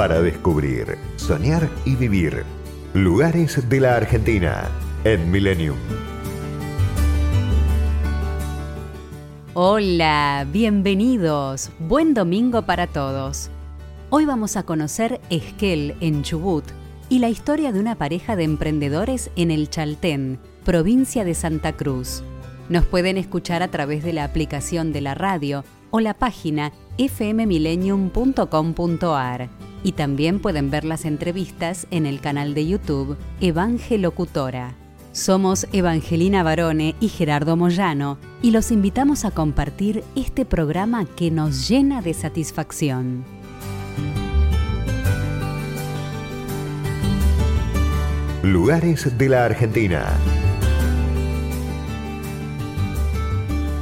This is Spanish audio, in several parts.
Para descubrir, soñar y vivir. Lugares de la Argentina en Millennium. Hola, bienvenidos. Buen domingo para todos. Hoy vamos a conocer Esquel en Chubut y la historia de una pareja de emprendedores en el Chaltén, provincia de Santa Cruz. Nos pueden escuchar a través de la aplicación de la radio o la página fmmillennium.com.ar y también pueden ver las entrevistas en el canal de YouTube Evangelocutora. Somos Evangelina Barone y Gerardo Moyano y los invitamos a compartir este programa que nos llena de satisfacción. Lugares de la Argentina.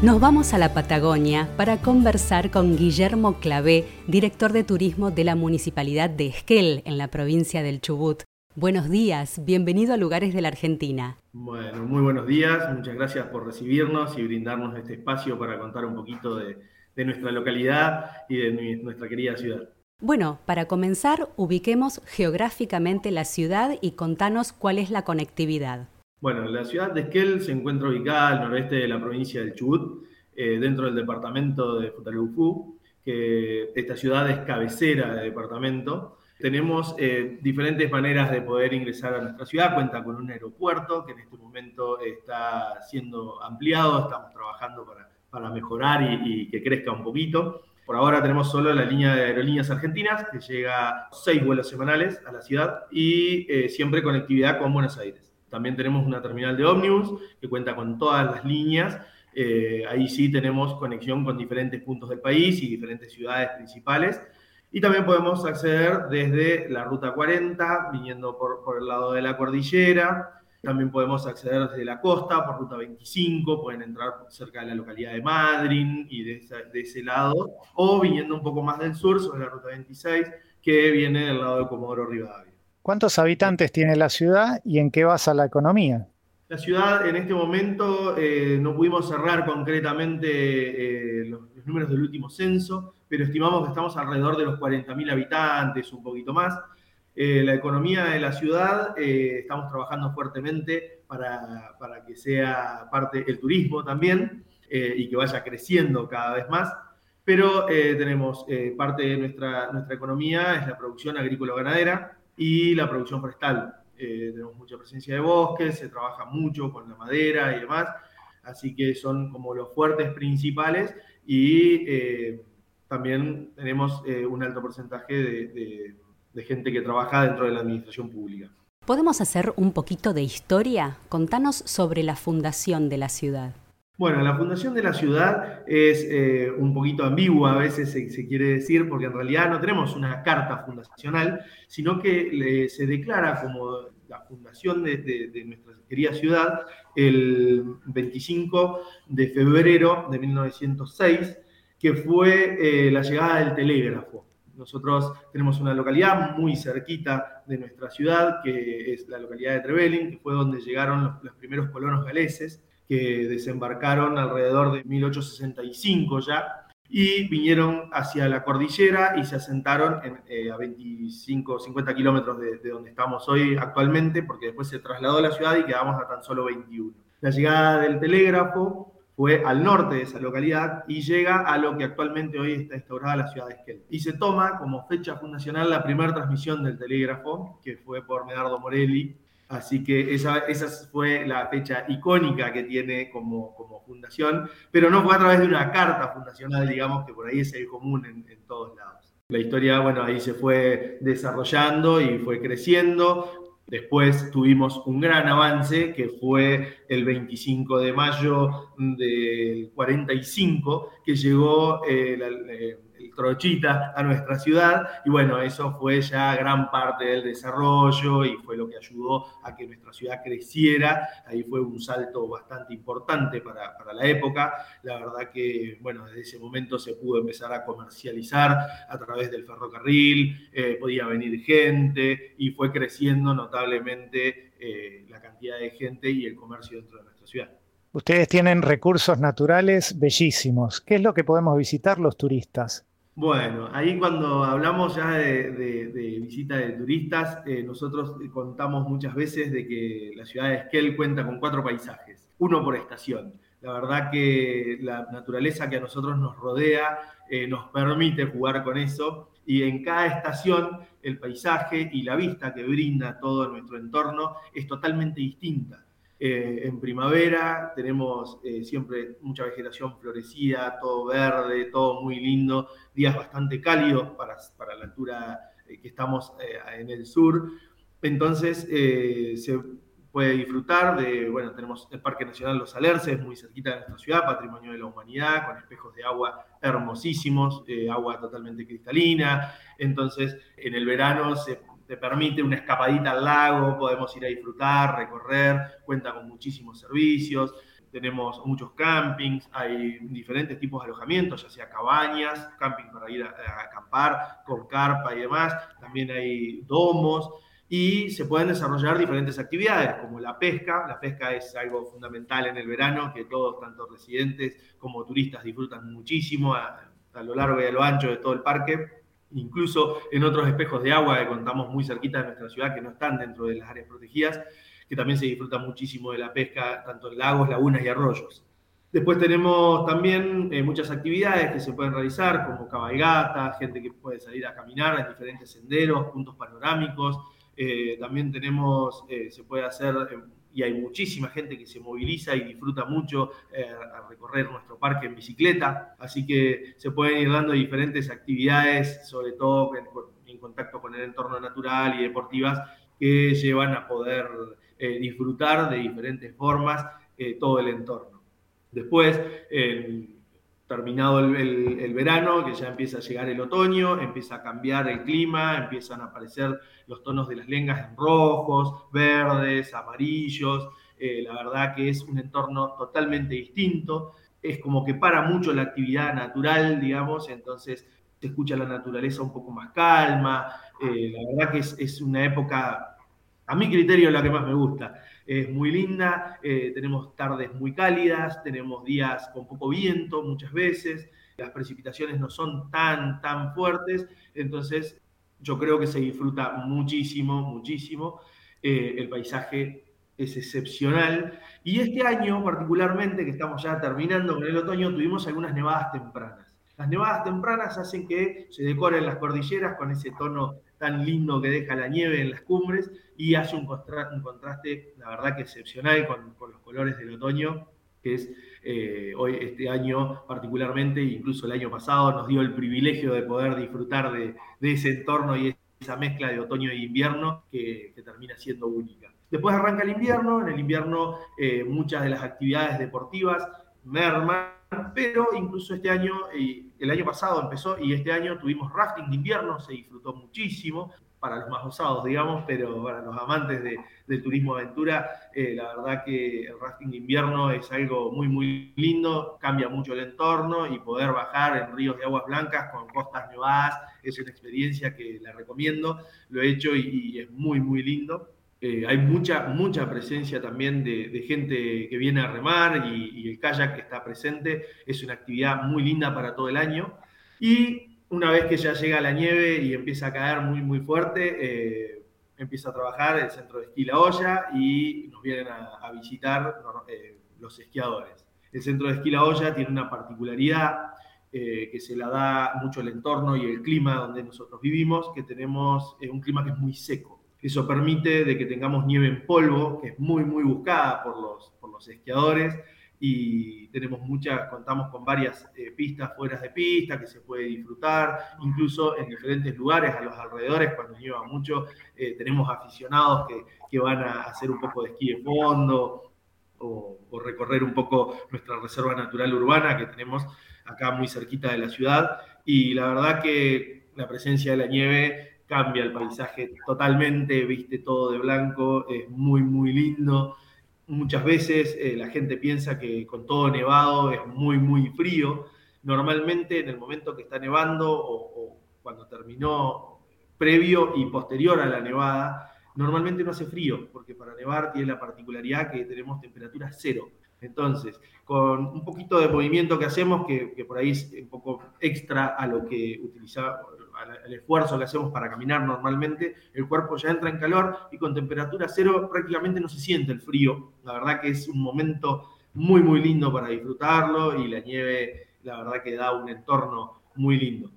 Nos vamos a la Patagonia para conversar con Guillermo Clavé, director de turismo de la Municipalidad de Esquel, en la provincia del Chubut. Buenos días, bienvenido a Lugares de la Argentina. Bueno, muy buenos días, muchas gracias por recibirnos y brindarnos este espacio para contar un poquito de, de nuestra localidad y de nuestra querida ciudad. Bueno, para comenzar, ubiquemos geográficamente la ciudad y contanos cuál es la conectividad. Bueno, la ciudad de Esquel se encuentra ubicada al noreste de la provincia del Chubut, eh, dentro del departamento de Futaleufú, que esta ciudad es cabecera del departamento. Tenemos eh, diferentes maneras de poder ingresar a nuestra ciudad. Cuenta con un aeropuerto que en este momento está siendo ampliado. Estamos trabajando para, para mejorar y, y que crezca un poquito. Por ahora tenemos solo la línea de aerolíneas argentinas, que llega seis vuelos semanales a la ciudad y eh, siempre conectividad con Buenos Aires. También tenemos una terminal de ómnibus que cuenta con todas las líneas. Eh, ahí sí tenemos conexión con diferentes puntos del país y diferentes ciudades principales. Y también podemos acceder desde la ruta 40, viniendo por, el lado de la cordillera. También podemos acceder desde la costa por ruta 25, pueden entrar cerca de la localidad de Madryn y de ese lado, o viniendo un poco más del sur sobre la ruta 26, que viene del lado de Comodoro Rivadavia. ¿Cuántos habitantes tiene la ciudad y en qué basa la economía? La ciudad en este momento eh, no pudimos cerrar concretamente eh, los, números del último censo, pero estimamos que estamos alrededor de los 40.000 habitantes, un poquito más. Eh, la economía de la ciudad, estamos trabajando fuertemente para, para, que sea parte del turismo también y que vaya creciendo cada vez más. Pero tenemos parte de nuestra, nuestra economía, es la producción agrícola-ganadera, y la producción forestal. Eh, tenemos mucha presencia de bosques, se trabaja mucho con la madera y demás, así que son como los fuertes principales y eh, también tenemos eh, un alto porcentaje de, gente que trabaja dentro de la administración pública. ¿Podemos hacer un poquito de historia? Contanos sobre la fundación de la ciudad. Bueno, la fundación de la ciudad es eh, un poquito ambigua, a veces se, quiere decir, porque en realidad no tenemos una carta fundacional, sino que se declara como la fundación de, nuestra querida ciudad el 25 de febrero de 1906, que fue eh, la llegada del telégrafo. Nosotros tenemos una localidad muy cerquita de nuestra ciudad, que es la localidad de Trevelin, que fue donde llegaron los, los primeros colonos galeses que desembarcaron alrededor de 1865 ya y vinieron hacia la cordillera y se asentaron en, eh, a 25, 50 kilómetros de, de, donde estamos hoy actualmente, porque después se trasladó a la ciudad y quedamos a tan solo 21. La llegada del telégrafo fue al norte de esa localidad y llega a lo que actualmente hoy está instaurada la ciudad de Esquel. Y se toma como fecha fundacional la primera transmisión del telégrafo, que fue por Medardo Morelli, Así que esa, esa, fue la fecha icónica que tiene como, como, fundación, pero no fue a través de una carta fundacional, digamos, que por ahí es el común en, todos lados. La historia, bueno, ahí se fue desarrollando y fue creciendo. Después tuvimos un gran avance que fue el 25 de mayo del 45, que llegó eh, eh, el Trochita a nuestra ciudad y bueno, eso fue ya gran parte del desarrollo y fue lo que ayudó a que nuestra ciudad creciera. Ahí fue un salto bastante importante para, la época. La verdad que, bueno, desde ese momento se pudo empezar a comercializar a través del ferrocarril, eh, podía venir gente y fue creciendo notablemente eh, la cantidad de gente y el comercio dentro de nuestra ciudad. Ustedes tienen recursos naturales bellísimos. ¿Qué es lo que podemos visitar los turistas? Bueno, ahí cuando hablamos ya de, visita de turistas, eh, nosotros contamos muchas veces de que la ciudad de Esquel cuenta con cuatro paisajes, uno por estación. La verdad que la naturaleza que a nosotros nos rodea eh, nos permite jugar con eso y en cada estación el paisaje y la vista que brinda todo nuestro entorno es totalmente distinta. Eh, en primavera tenemos eh, siempre mucha vegetación florecida, todo verde, todo muy lindo, días bastante cálidos para, para la altura eh, que estamos en el sur. Entonces se puede disfrutar de, bueno, tenemos el Parque Nacional Los Alerces, muy cerquita de nuestra ciudad, patrimonio de la humanidad, con espejos de agua hermosísimos, agua totalmente cristalina. Entonces, en el verano se te permite una escapadita al lago, podemos ir a disfrutar, recorrer, cuenta con muchísimos servicios, tenemos muchos campings, hay diferentes tipos de alojamientos, ya sea cabañas, camping para ir a, acampar, con carpa y demás, también hay domos y se pueden desarrollar diferentes actividades como la pesca. La pesca es algo fundamental en el verano que todos, tanto residentes como turistas, disfrutan muchísimo a, a lo largo y a lo ancho de todo el parque incluso en otros espejos de agua que contamos muy cerquita de nuestra ciudad, que no están dentro de las áreas protegidas, que también se disfruta muchísimo de la pesca, tanto en lagos, lagunas y arroyos. Después tenemos también eh, muchas actividades que se pueden realizar, como cabalgata, gente que puede salir a caminar en diferentes senderos, puntos panorámicos. Eh, también tenemos, eh, se puede hacer y hay muchísima gente que se moviliza y disfruta mucho eh, a recorrer nuestro parque en bicicleta, así que se pueden ir dando diferentes actividades, sobre todo en, contacto con el entorno natural y deportivas, que llevan a poder eh, disfrutar de diferentes formas eh, todo el entorno. Después, terminado el, verano, que ya empieza a llegar el otoño, empieza a cambiar el clima, empiezan a aparecer los tonos de las lengas en rojos, verdes, amarillos. Eh, la verdad que es un entorno totalmente distinto. Es como que para mucho la actividad natural, digamos, entonces se escucha la naturaleza un poco más calma. Eh, la verdad que es, es una época, a mi criterio, la que más me gusta es muy linda, eh, tenemos tardes muy cálidas, tenemos días con poco viento muchas veces, las precipitaciones no son tan, tan fuertes, entonces yo creo que se disfruta muchísimo, muchísimo, eh, el paisaje es excepcional y este año particularmente, que estamos ya terminando con el otoño, tuvimos algunas nevadas tempranas. Las nevadas tempranas hacen que se decoren las cordilleras con ese tono tan lindo que deja la nieve en las cumbres y hace un, contraste, la verdad que excepcional con, los colores del otoño, que es eh, hoy, este año particularmente, incluso el año pasado, nos dio el privilegio de poder disfrutar de, ese entorno y esa mezcla de otoño e invierno que, termina siendo única. Después arranca el invierno, en el invierno eh, muchas de las actividades deportivas merman pero incluso este año, el año pasado empezó y este año tuvimos rafting de invierno, se disfrutó muchísimo para los más osados, digamos, pero para los amantes de, del turismo aventura, eh, la verdad que el rafting de invierno es algo muy, muy lindo, cambia mucho el entorno y poder bajar en ríos de aguas blancas con costas nevadas es una experiencia que la recomiendo, lo he hecho y es muy, muy lindo. Eh, hay mucha, mucha presencia también de, gente que viene a remar y, el kayak que está presente. Es una actividad muy linda para todo el año. Y una vez que ya llega la nieve y empieza a caer muy, muy fuerte, eh, empieza a trabajar el centro de esquí La Olla y nos vienen a, visitar eh, los esquiadores. El centro de esquí La Olla tiene una particularidad que se la da mucho el entorno y el clima donde nosotros vivimos, que tenemos un clima que es muy seco. Eso permite de que tengamos nieve en polvo, que es muy, muy buscada por los, por los esquiadores, y tenemos muchas, contamos con varias eh, pistas fuera de pista que se puede disfrutar, incluso en diferentes lugares a los alrededores, cuando lleva mucho, eh, tenemos aficionados que, que, van a hacer un poco de esquí de fondo o, o, recorrer un poco nuestra reserva natural urbana que tenemos acá muy cerquita de la ciudad. Y la verdad que la presencia de la nieve cambia el paisaje totalmente, viste todo de blanco, es muy, muy lindo. Muchas veces eh, la gente piensa que con todo nevado es muy, muy frío. Normalmente en el momento que está nevando o, cuando terminó previo y posterior a la nevada, normalmente no hace frío, porque para nevar tiene la particularidad que tenemos temperatura cero. Entonces, con un poquito de movimiento que hacemos, que, que, por ahí es un poco extra a lo que utilizaba, al esfuerzo que hacemos para caminar normalmente, el cuerpo ya entra en calor y con temperatura cero prácticamente no se siente el frío. La verdad que es un momento muy, muy lindo para disfrutarlo y la nieve, la verdad que da un entorno muy lindo.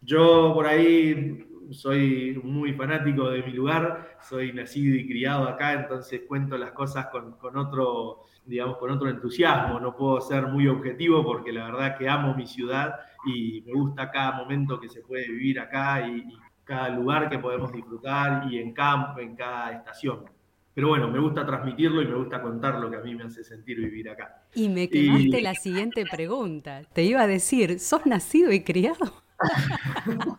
Yo por ahí soy muy fanático de mi lugar, soy nacido y criado acá, entonces cuento las cosas con, con, otro, digamos, con otro entusiasmo. No puedo ser muy objetivo porque la verdad que amo mi ciudad y me gusta cada momento que se puede vivir acá y, y cada lugar que podemos disfrutar y en campo, en cada estación. Pero bueno, me gusta transmitirlo y me gusta contar lo que a mí me hace sentir vivir acá. Y me quemaste y... la siguiente pregunta. Te iba a decir, ¿sos nacido y criado?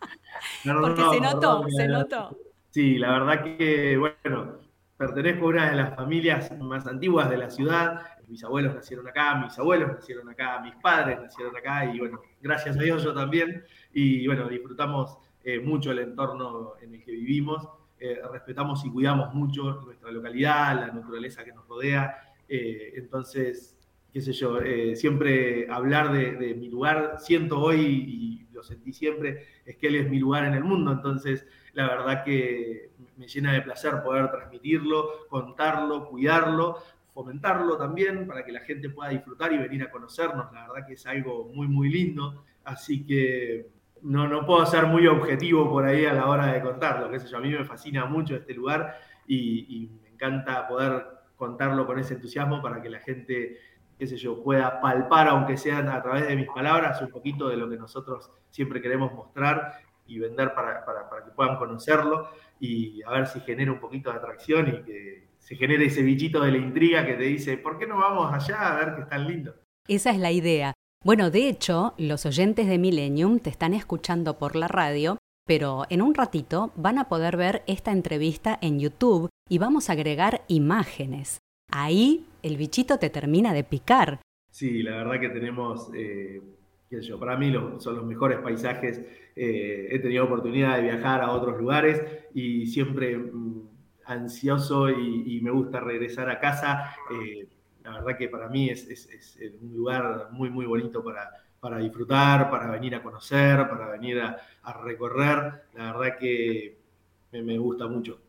no, Porque no, se notó, se notó. Sí, la verdad que, bueno, pertenezco a una de las familias más antiguas de la ciudad. Mis abuelos nacieron acá, mis abuelos nacieron acá, mis padres nacieron acá y bueno, gracias a Dios yo también. Y bueno, disfrutamos eh, mucho el entorno en el que vivimos. Eh, respetamos y cuidamos mucho nuestra localidad, la naturaleza que nos rodea. Eh, entonces, qué sé yo, eh, siempre hablar de, mi lugar, siento hoy y lo sentí siempre, es que él es mi lugar en el mundo. Entonces, la verdad que me llena de placer poder transmitirlo, contarlo, cuidarlo, fomentarlo también para que la gente pueda disfrutar y venir a conocernos. La verdad que es algo muy, muy lindo. Así que no, no puedo ser muy objetivo por ahí a la hora de contarlo, qué sé yo, a mí me fascina mucho este lugar y, me encanta poder contarlo con ese entusiasmo para que la gente, qué sé yo, pueda palpar, aunque sean a través de mis palabras, un poquito de lo que nosotros siempre queremos mostrar y vender para, para, que puedan conocerlo y a ver si genera un poquito de atracción y que se genere ese bichito de la intriga que te dice, ¿por qué no vamos allá a ver que es tan lindo? Esa es la idea. Bueno, de hecho, los oyentes de Millennium te están escuchando por la radio, pero en un ratito van a poder ver esta entrevista en YouTube y vamos a agregar imágenes. Ahí el bichito te termina de picar. Sí, la verdad que tenemos, eh, qué sé yo, para mí los, son los mejores paisajes. Eh, he tenido oportunidad de viajar a otros lugares y siempre mmm, ansioso y, y, me gusta regresar a casa. Eh, la verdad que para mí es, es, es, un lugar muy, muy bonito para, para disfrutar, para venir a conocer, para venir a, a recorrer. La verdad que me, me, gusta mucho.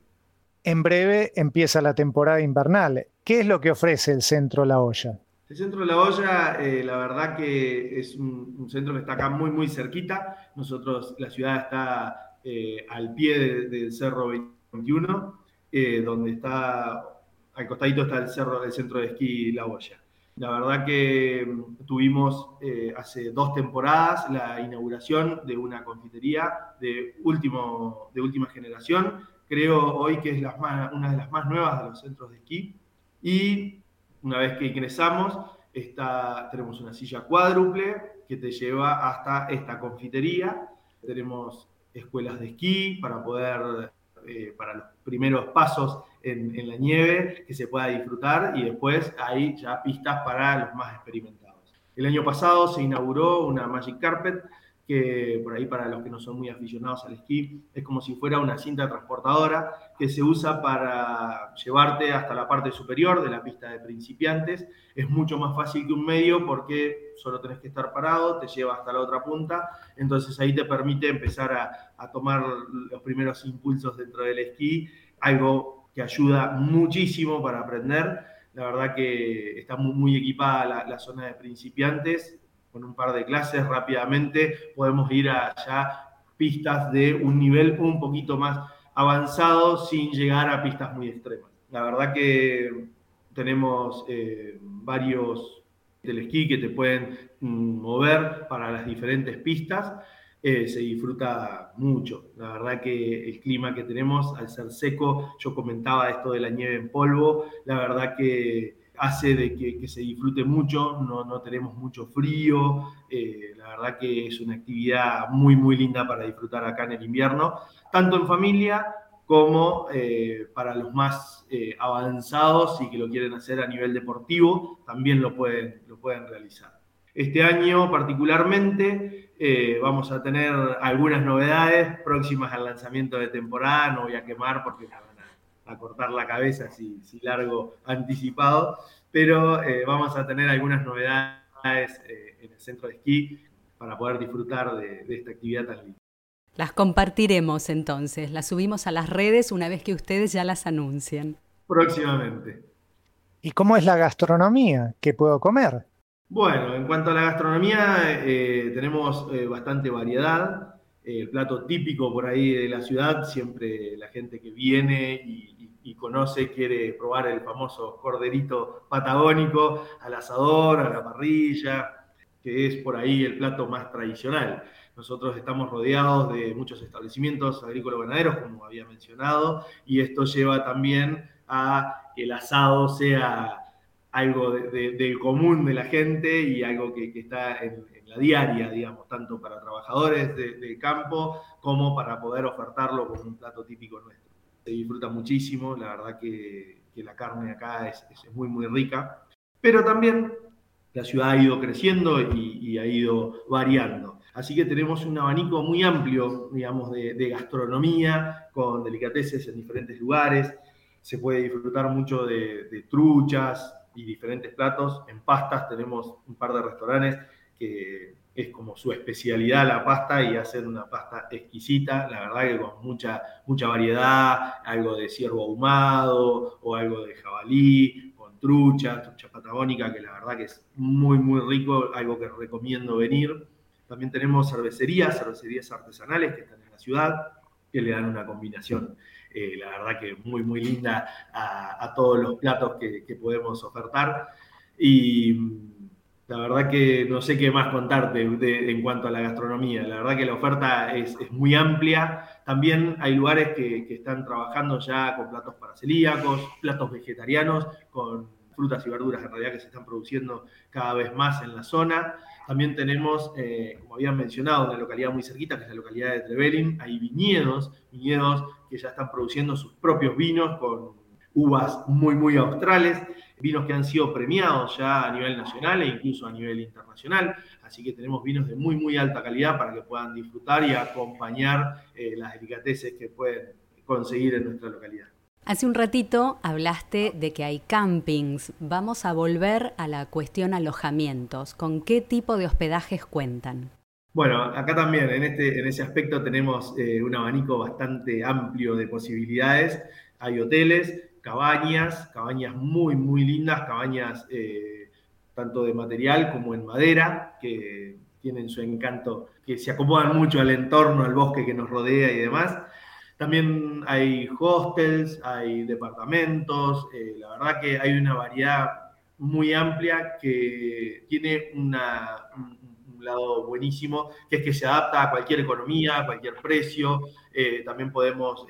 En breve empieza la temporada invernal. ¿Qué es lo que ofrece el Centro La Olla? El Centro La Olla, eh, la verdad que es un, centro que está acá muy, muy cerquita. Nosotros, la ciudad está eh, al pie del de Cerro 21, eh, donde está al costadito está el cerro del centro de esquí La Boya. La verdad que mm, tuvimos eh, hace dos temporadas la inauguración de una confitería de, último, de última generación. Creo hoy que es una de las más nuevas de los centros de esquí. Y una vez que ingresamos, está, tenemos una silla cuádruple que te lleva hasta esta confitería. Tenemos escuelas de esquí para poder, eh, para los primeros pasos en, en, la nieve que se pueda disfrutar y después hay ya pistas para los más experimentados. El año pasado se inauguró una Magic Carpet que por ahí para los que no son muy aficionados al esquí es como si fuera una cinta transportadora que se usa para llevarte hasta la parte superior de la pista de principiantes. Es mucho más fácil que un medio porque solo tenés que estar parado, te lleva hasta la otra punta, entonces ahí te permite empezar a, a tomar los primeros impulsos dentro del esquí, algo que ayuda muchísimo para aprender. La verdad que está muy, muy equipada la, la, zona de principiantes, con un par de clases rápidamente podemos ir allá pistas de un nivel un poquito más avanzado sin llegar a pistas muy extremas. La verdad que tenemos eh, varios del esquí que te pueden mm, mover para las diferentes pistas. Eh, se disfruta mucho. La verdad que el clima que tenemos, al ser seco, yo comentaba esto de la nieve en polvo, la verdad que hace de que, se disfrute mucho, no, tenemos mucho frío, eh, la verdad que es una actividad muy, muy linda para disfrutar acá en el invierno, tanto en familia como eh, para los más eh, avanzados y que lo quieren hacer a nivel deportivo, también lo pueden, lo pueden realizar. Este año particularmente vamos a tener algunas novedades próximas al lanzamiento de temporada, no voy a quemar porque a cortar la cabeza si, si largo anticipado, pero eh, vamos a tener algunas novedades eh, en el centro de esquí para poder disfrutar de, esta actividad tan linda. Las compartiremos entonces, las subimos a las redes una vez que ustedes ya las anuncien. Próximamente. ¿Y cómo es la gastronomía? ¿Qué puedo comer? Bueno, en cuanto a la gastronomía, eh, tenemos bastante variedad. El plato típico por ahí de la ciudad, siempre la gente que viene y, y conoce, quiere probar el famoso corderito patagónico al asador, a la parrilla, que es por ahí el plato más tradicional. Nosotros estamos rodeados de muchos establecimientos agrícolas ganaderos, como había mencionado, y esto lleva también a que el asado sea algo del común de la gente y algo que, está en, la diaria, digamos, tanto para trabajadores del campo como para poder ofertarlo como un plato típico nuestro se disfruta muchísimo, la verdad que, la carne acá es, muy, muy rica, pero también la ciudad ha ido creciendo y, ha ido variando. Así que tenemos un abanico muy amplio, digamos, de, gastronomía, con delicateces en diferentes lugares. Se puede disfrutar mucho de, truchas y diferentes platos. En pastas tenemos un par de restaurantes que es como su especialidad la pasta y hacen una pasta exquisita, la verdad que con mucha, mucha variedad, algo de ciervo ahumado o algo de jabalí, con trucha, trucha patagónica, que la verdad que es muy, muy rico, algo que recomiendo venir. También tenemos cervecerías, cervecerías artesanales que están en la ciudad, que le dan una combinación, eh, la verdad que muy, muy linda a, todos los platos que, que podemos ofertar. Y la verdad que no sé qué más contarte en cuanto a la gastronomía. La verdad que la oferta es, muy amplia. También hay lugares que, están trabajando ya con platos para celíacos, platos vegetarianos, con frutas y verduras en realidad que se están produciendo cada vez más en la zona. También tenemos, eh, como habían mencionado, una localidad muy cerquita, que es la localidad de Trevelin. Hay viñedos, viñedos que ya están produciendo sus propios vinos con uvas muy, muy australes vinos que han sido premiados ya a nivel nacional e incluso a nivel internacional. Así que tenemos vinos de muy, muy alta calidad para que puedan disfrutar y acompañar eh, las delicateces que pueden conseguir en nuestra localidad. Hace un ratito hablaste de que hay campings. Vamos a volver a la cuestión alojamientos. ¿Con qué tipo de hospedajes cuentan? Bueno, acá también en, este, en ese aspecto tenemos eh, un abanico bastante amplio de posibilidades. Hay hoteles, cabañas, cabañas muy, muy lindas, cabañas eh, tanto de material como en madera, que tienen su encanto, que se acomodan mucho al entorno, al bosque que nos rodea y demás. También hay hostels, hay departamentos, eh, la verdad que hay una variedad muy amplia que tiene un, lado buenísimo, que es que se adapta a cualquier economía, a cualquier precio. Eh, también podemos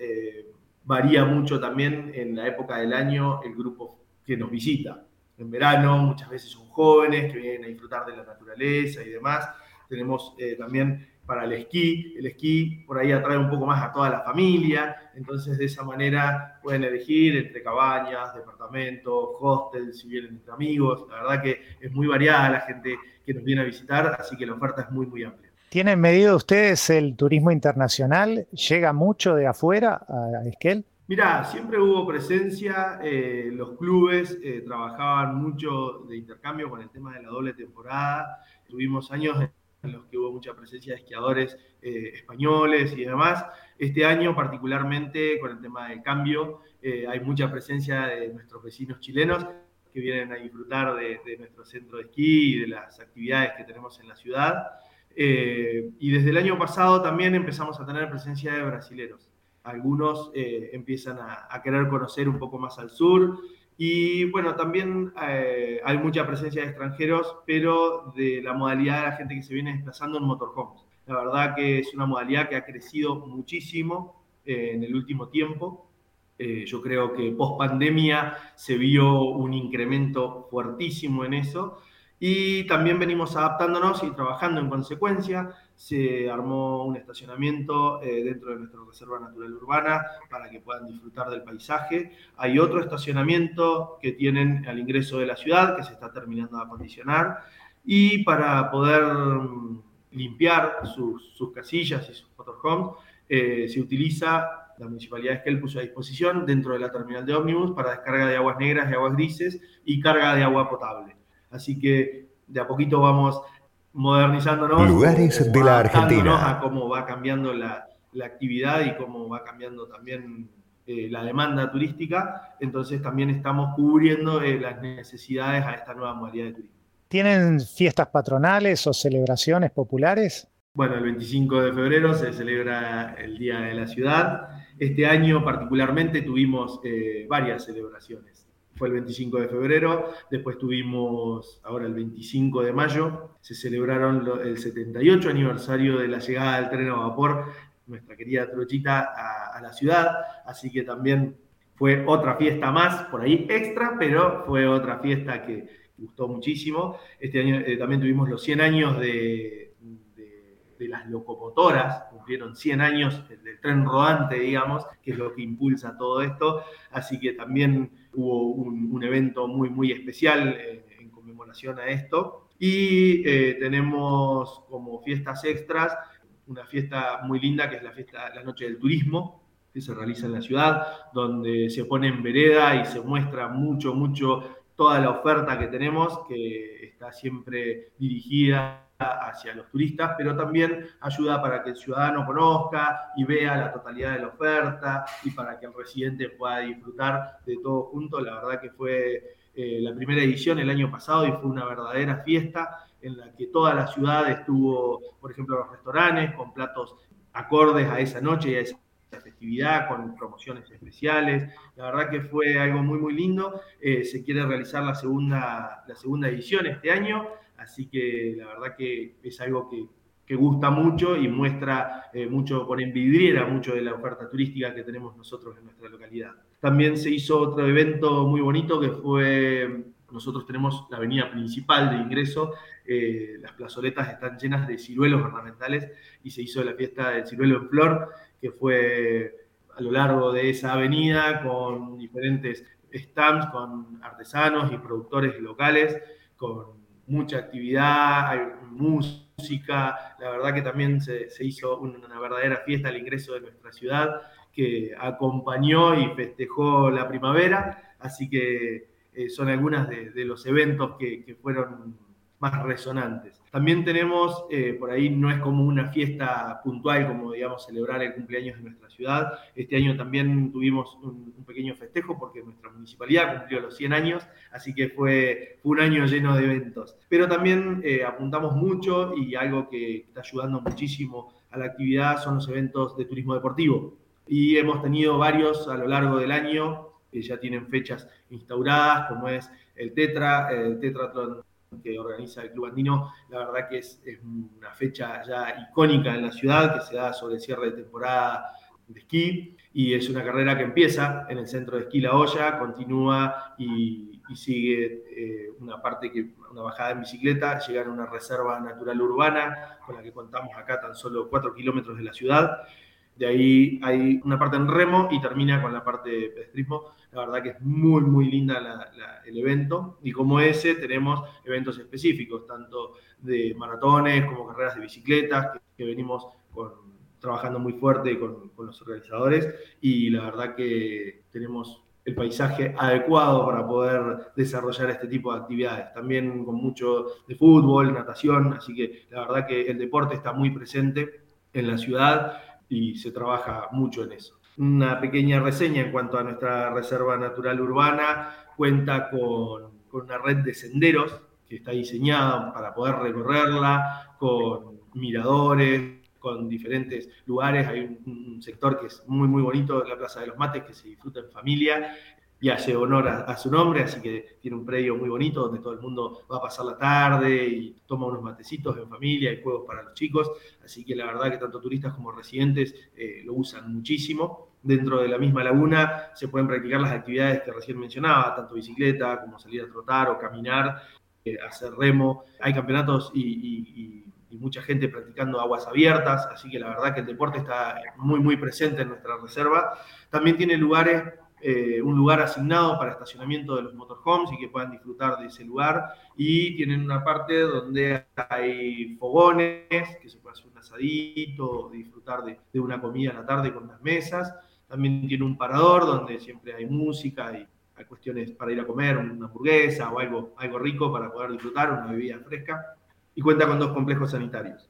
varía mucho también en la época del año el grupo que nos visita. En verano muchas veces son jóvenes que vienen a disfrutar de la naturaleza y demás. Tenemos eh, también para el esquí, el esquí por ahí atrae un poco más a toda la familia, entonces de esa manera pueden elegir entre cabañas, departamentos, hostels, si vienen entre amigos. La verdad que es muy variada la gente que nos viene a visitar, así que la oferta es muy, muy amplia. ¿Tienen medido ustedes el turismo internacional? ¿Llega mucho de afuera a Esquel? Mira, siempre hubo presencia, eh, los clubes eh, trabajaban mucho de intercambio con el tema de la doble temporada, tuvimos años en los que hubo mucha presencia de esquiadores eh, españoles y demás. Este año particularmente con el tema del cambio hay mucha presencia de nuestros vecinos chilenos que vienen a disfrutar de, de nuestro centro de esquí y de las actividades que tenemos en la ciudad. Eh, y desde el año pasado también empezamos a tener presencia de brasileros. Algunos eh, empiezan a, querer conocer un poco más al sur Y bueno, también eh, hay mucha presencia de extranjeros, pero de la modalidad de la gente que se viene desplazando en motorhomes. La verdad que es una modalidad que ha crecido muchísimo eh, en el último tiempo. Eh, yo creo que post pandemia se vio un incremento fuertísimo en eso y también venimos adaptándonos y trabajando en consecuencia. Se armó un estacionamiento eh, dentro de nuestra Reserva Natural Urbana para que puedan disfrutar del paisaje. Hay otro estacionamiento que tienen al ingreso de la ciudad que se está terminando de acondicionar. Y para poder mm, limpiar sus, casillas y sus motorhomes, eh, se utiliza la municipalidad de Esquel puso a disposición dentro de la terminal de ómnibus para descarga de aguas negras y aguas grises y carga de agua potable. Así que de a poquito vamos modernizándonos. Lugares de la Argentina. A cómo va cambiando la, actividad y cómo va cambiando también eh, la demanda turística. Entonces también estamos cubriendo eh, las necesidades a esta nueva modalidad de turismo. ¿Tienen fiestas patronales o celebraciones populares? Bueno, el 25 de febrero se celebra el Día de la Ciudad. Este año particularmente tuvimos eh, varias celebraciones fue el 25 de febrero, después tuvimos ahora el 25 de mayo, se celebraron el 78 aniversario de la llegada del tren a vapor, nuestra querida Trochita, a, la ciudad, así que también fue otra fiesta más, por ahí extra, pero fue otra fiesta que gustó muchísimo. Este año eh, también tuvimos los 100 años de, de las locomotoras, cumplieron 100 años del tren rodante, digamos, que es lo que impulsa todo esto, así que también hubo un, evento muy, muy especial eh, en conmemoración a esto. Y eh, tenemos como fiestas extras una fiesta muy linda que es la fiesta La Noche del Turismo, que se realiza en la ciudad, donde se pone en vereda y se muestra mucho, mucho toda la oferta que tenemos, que está siempre dirigida hacia los turistas, pero también ayuda para que el ciudadano conozca y vea la totalidad de la oferta y para que el residente pueda disfrutar de todo junto. La verdad que fue eh, la primera edición el año pasado y fue una verdadera fiesta en la que toda la ciudad estuvo, por ejemplo, los restaurantes con platos acordes a esa noche y a esa festividad, con promociones especiales. La verdad que fue algo muy, muy lindo. Eh, se quiere realizar la segunda, la segunda edición este año Así que la verdad que es algo que, gusta mucho y muestra eh, mucho, por envidriera mucho de la oferta turística que tenemos nosotros en nuestra localidad. También se hizo otro evento muy bonito que fue, nosotros tenemos la avenida principal de ingreso, eh, las plazoletas están llenas de ciruelos ornamentales y se hizo la fiesta del ciruelo en flor, que fue a lo largo de esa avenida con diferentes stands, con artesanos y productores locales, con mucha actividad, hay música, la verdad que también se, hizo una verdadera fiesta al ingreso de nuestra ciudad que acompañó y festejó la primavera, así que eh, son algunos de, los eventos que, que fueron más resonantes. También tenemos, eh, por ahí no es como una fiesta puntual, como digamos celebrar el cumpleaños de nuestra ciudad. Este año también tuvimos un, pequeño festejo porque nuestra municipalidad cumplió los 100 años, así que fue, un año lleno de eventos. Pero también eh, apuntamos mucho y algo que está ayudando muchísimo a la actividad son los eventos de turismo deportivo. Y hemos tenido varios a lo largo del año que ya tienen fechas instauradas, como es el Tetra, el Tetratlón que organiza el Club Andino, la verdad que es, una fecha ya icónica en la ciudad que se da sobre el cierre de temporada de esquí y es una carrera que empieza en el centro de esquí La Olla, continúa y, sigue eh, una parte que una bajada en bicicleta, llega a una reserva natural urbana con la que contamos acá tan solo 4 kilómetros de la ciudad de ahí hay una parte en remo y termina con la parte de pedestrismo. La verdad que es muy, muy linda el evento. Y como ese tenemos eventos específicos, tanto de maratones como carreras de bicicletas, que, venimos trabajando muy fuerte con, con los organizadores. Y la verdad que tenemos el paisaje adecuado para poder desarrollar este tipo de actividades. También con mucho de fútbol, natación, así que la verdad que el deporte está muy presente en la ciudad y se trabaja mucho en eso. Una pequeña reseña en cuanto a nuestra Reserva Natural Urbana, cuenta con, una red de senderos que está diseñada para poder recorrerla, con miradores, con diferentes lugares. Hay un, sector que es muy, muy bonito, la Plaza de los Mates, que se disfruta en familia. Y hace honor a, su nombre, así que tiene un predio muy bonito donde todo el mundo va a pasar la tarde y toma unos matecitos en familia y juegos para los chicos, así que la verdad que tanto turistas como residentes eh, lo usan muchísimo. Dentro de la misma laguna se pueden practicar las actividades que recién mencionaba, tanto bicicleta como salir a trotar o caminar, eh, hacer remo. Hay campeonatos y, y mucha gente practicando aguas abiertas, así que la verdad que el deporte está muy, muy presente en nuestra reserva. También tiene lugares eh, un lugar asignado para estacionamiento de los motorhomes y que puedan disfrutar de ese lugar. Y tienen una parte donde hay fogones, que se puede hacer un asadito, disfrutar de, una comida a la tarde con las mesas. También tiene un parador donde siempre hay música y hay cuestiones para ir a comer, una hamburguesa o algo, algo rico para poder disfrutar, una bebida fresca. Y cuenta con dos complejos sanitarios.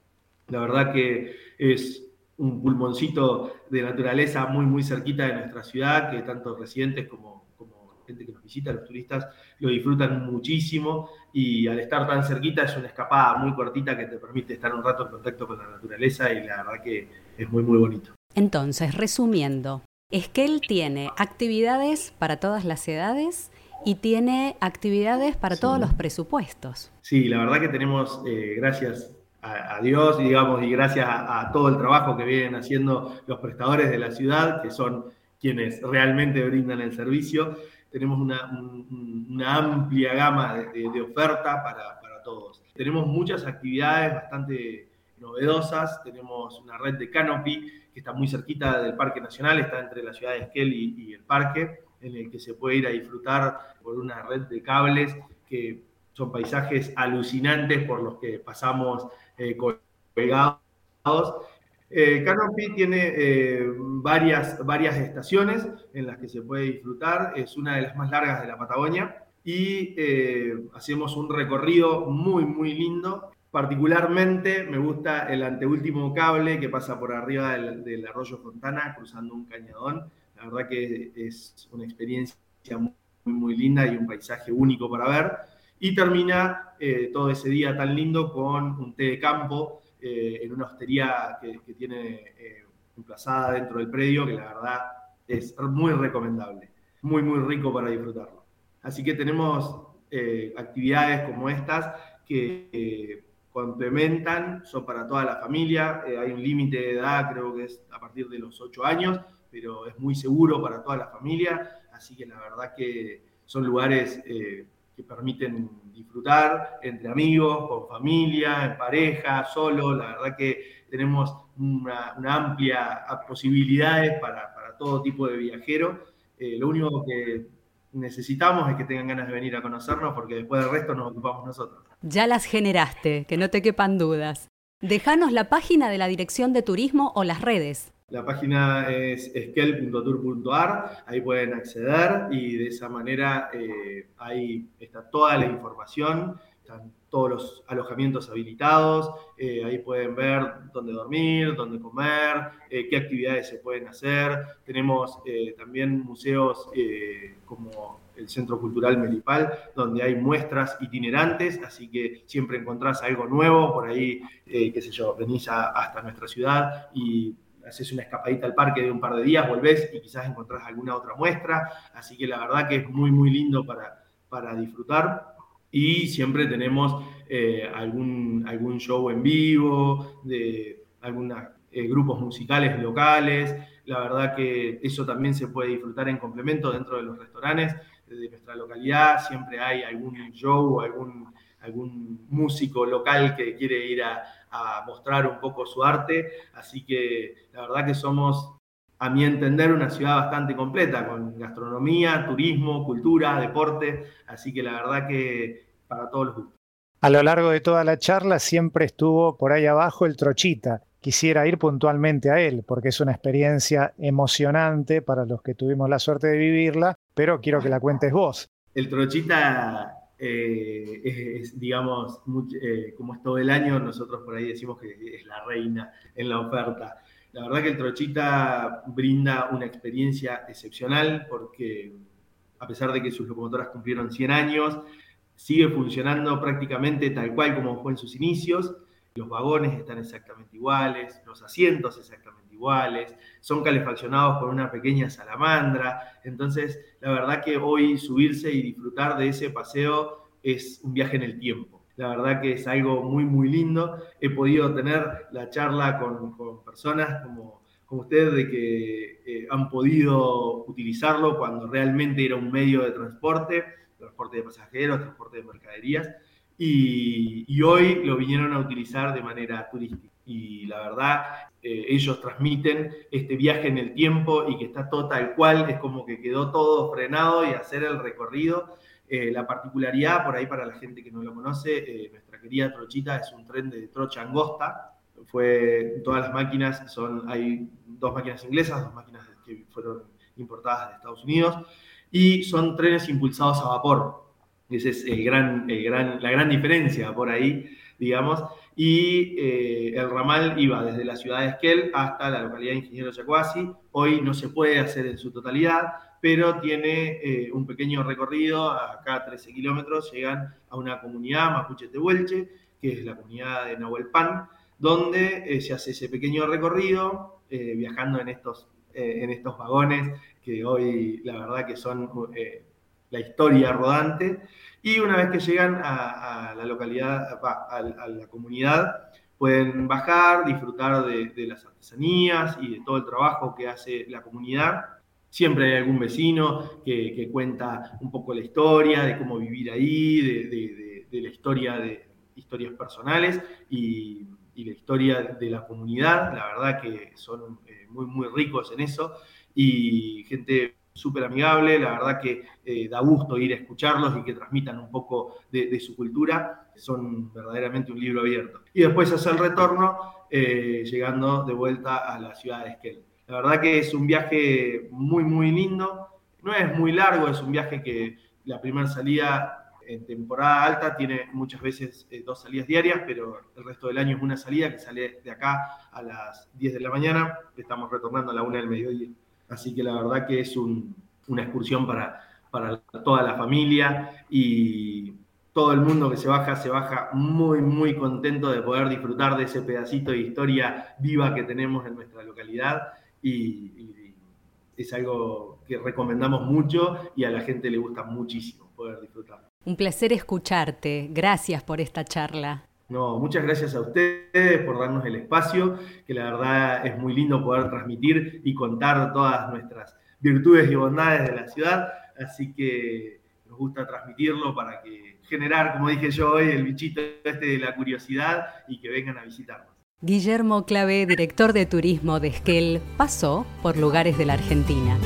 La verdad que es un pulmoncito de naturaleza muy, muy cerquita de nuestra ciudad, que tanto residentes como, como gente que nos visita, los turistas, lo disfrutan muchísimo y al estar tan cerquita es una escapada muy cortita que te permite estar un rato en contacto con la naturaleza y la verdad que es muy, muy bonito. Entonces, resumiendo, es que él tiene actividades para todas las edades y tiene actividades para todos los presupuestos. Sí, la verdad que tenemos, eh, gracias a, digamos, y gracias a, todo el trabajo que vienen haciendo los prestadores de la ciudad, que son quienes realmente brindan el servicio, tenemos una, amplia gama de, oferta para, todos. Tenemos muchas actividades bastante novedosas, tenemos una red de canopy que está muy cerquita del Parque Nacional, está entre la ciudad de Esquel y, el parque, en el que se puede ir a disfrutar por una red de cables que son paisajes alucinantes por los que pasamos eh, colgados. Eh, Canopy tiene eh, varias, varias estaciones en las que se puede disfrutar, es una de las más largas de la Patagonia y hacemos un recorrido muy, muy lindo. Particularmente me gusta el anteúltimo cable que pasa por arriba del, arroyo Fontana cruzando un cañadón. La verdad que es una experiencia muy, muy linda y un paisaje único para ver y termina eh, todo ese día tan lindo con un té de campo eh, en una hostería que, tiene eh, emplazada dentro del predio, que la verdad es muy recomendable, muy, muy rico para disfrutarlo. Así que tenemos actividades como estas que complementan, son para toda la familia, hay un límite de edad, creo que es a partir de los 8 años, pero es muy seguro para toda la familia, así que la verdad que son lugares que permiten disfrutar entre amigos, con familia, en pareja, solo. La verdad que tenemos una, amplia posibilidades para, todo tipo de viajero. Eh, lo único que necesitamos es que tengan ganas de venir a conocernos porque después del resto nos ocupamos nosotros. Ya las generaste, que no te quepan dudas. Dejanos la página de la Dirección de Turismo o las redes. La página es esquel.tour.ar, ahí pueden acceder y de esa manera eh, ahí está toda la información, están todos los alojamientos habilitados, eh, ahí pueden ver dónde dormir, dónde comer, eh, qué actividades se pueden hacer. Tenemos también museos como el Centro Cultural Melipal, donde hay muestras itinerantes, así que siempre encontrás algo nuevo, por ahí, qué sé yo, venís hasta nuestra ciudad y haces una escapadita al parque de un par de días, volvés y quizás encontrás alguna otra muestra. Así que la verdad que es muy, muy lindo para, para disfrutar. Y siempre tenemos eh, algún, algún show en vivo, de algunos eh, grupos musicales locales. La verdad que eso también se puede disfrutar en complemento dentro de los restaurantes de nuestra localidad. Siempre hay algún show, algún, algún músico local que quiere ir a, a mostrar un poco su arte. Así que la verdad que somos, a mi entender, una ciudad bastante completa, con gastronomía, turismo, cultura, deporte. Así que la verdad que para todos los gustos. A lo largo de toda la charla siempre estuvo por ahí abajo el Trochita. Quisiera ir puntualmente a él porque es una experiencia emocionante para los que tuvimos la suerte de vivirla, pero quiero que la cuentes vos. El Trochita eh, es, digamos, eh, como es todo el año, nosotros por ahí decimos que es la reina en la oferta. La verdad que el Trochita brinda una experiencia excepcional porque a pesar de que sus locomotoras cumplieron 100 años, sigue funcionando prácticamente tal cual como fue en sus inicios. Los vagones están exactamente iguales, los asientos exactamente son calefaccionados por una pequeña salamandra. Entonces, la verdad que hoy subirse y disfrutar de ese paseo es un viaje en el tiempo. La verdad que es algo muy, muy lindo. He podido tener la charla con, personas como, como ustedes de que eh, han podido utilizarlo cuando realmente era un medio de transporte, transporte de pasajeros, transporte de mercaderías, y, hoy lo vinieron a utilizar de manera turística. Y la verdad, eh, ellos transmiten este viaje en el tiempo y que está todo tal cual, es como que quedó todo frenado y hacer el recorrido. Eh, la particularidad, por ahí para la gente que no lo conoce, eh, nuestra querida Trochita es un tren de trocha angosta. Fue, todas las máquinas son, hay dos máquinas inglesas, dos máquinas que fueron importadas de Estados Unidos, y son trenes impulsados a vapor. Esa es el gran, el gran, la gran diferencia por ahí, digamos. Y eh, el ramal iba desde la ciudad de Esquel hasta la localidad de Ingeniero Yacuasi. Hoy no se puede hacer en su totalidad, pero tiene eh, un pequeño recorrido, acá 13 kilómetros, llegan a una comunidad mapuche tehuelche, que es la comunidad de Nahuelpan, donde eh, se hace ese pequeño recorrido, viajando en estos, en estos vagones que hoy la verdad que son la historia rodante, y una vez que llegan a, la localidad, a, la comunidad, pueden bajar, disfrutar de, las artesanías y de todo el trabajo que hace la comunidad. Siempre hay algún vecino que, cuenta un poco la historia, de cómo vivir ahí, de, la historia de historias personales y, la historia de la comunidad. La verdad que son eh, muy, muy ricos en eso y gente súper amigable, la verdad que eh, da gusto ir a escucharlos y que transmitan un poco de, su cultura, son verdaderamente un libro abierto. Y después hace el retorno, eh, llegando de vuelta a la ciudad de Esquel. La verdad que es un viaje muy, muy lindo, no es muy largo, es un viaje que la primera salida en temporada alta tiene muchas veces eh, dos salidas diarias, pero el resto del año es una salida que sale de acá a las 10 de la mañana, estamos retornando a la 1 del mediodía. Así que la verdad que es una excursión para, para toda la familia y todo el mundo que se baja, se baja muy, muy contento de poder disfrutar de ese pedacito de historia viva que tenemos en nuestra localidad y, es algo que recomendamos mucho y a la gente le gusta muchísimo poder disfrutar. Un placer escucharte. Gracias por esta charla. No, muchas gracias a ustedes por darnos el espacio, que la verdad es muy lindo poder transmitir y contar todas nuestras virtudes y bondades de la ciudad, así que nos gusta transmitirlo para que generar, como dije yo hoy, el bichito este de la curiosidad y que vengan a visitarnos. Guillermo Clave, director de turismo de Esquel, pasó por lugares de la Argentina.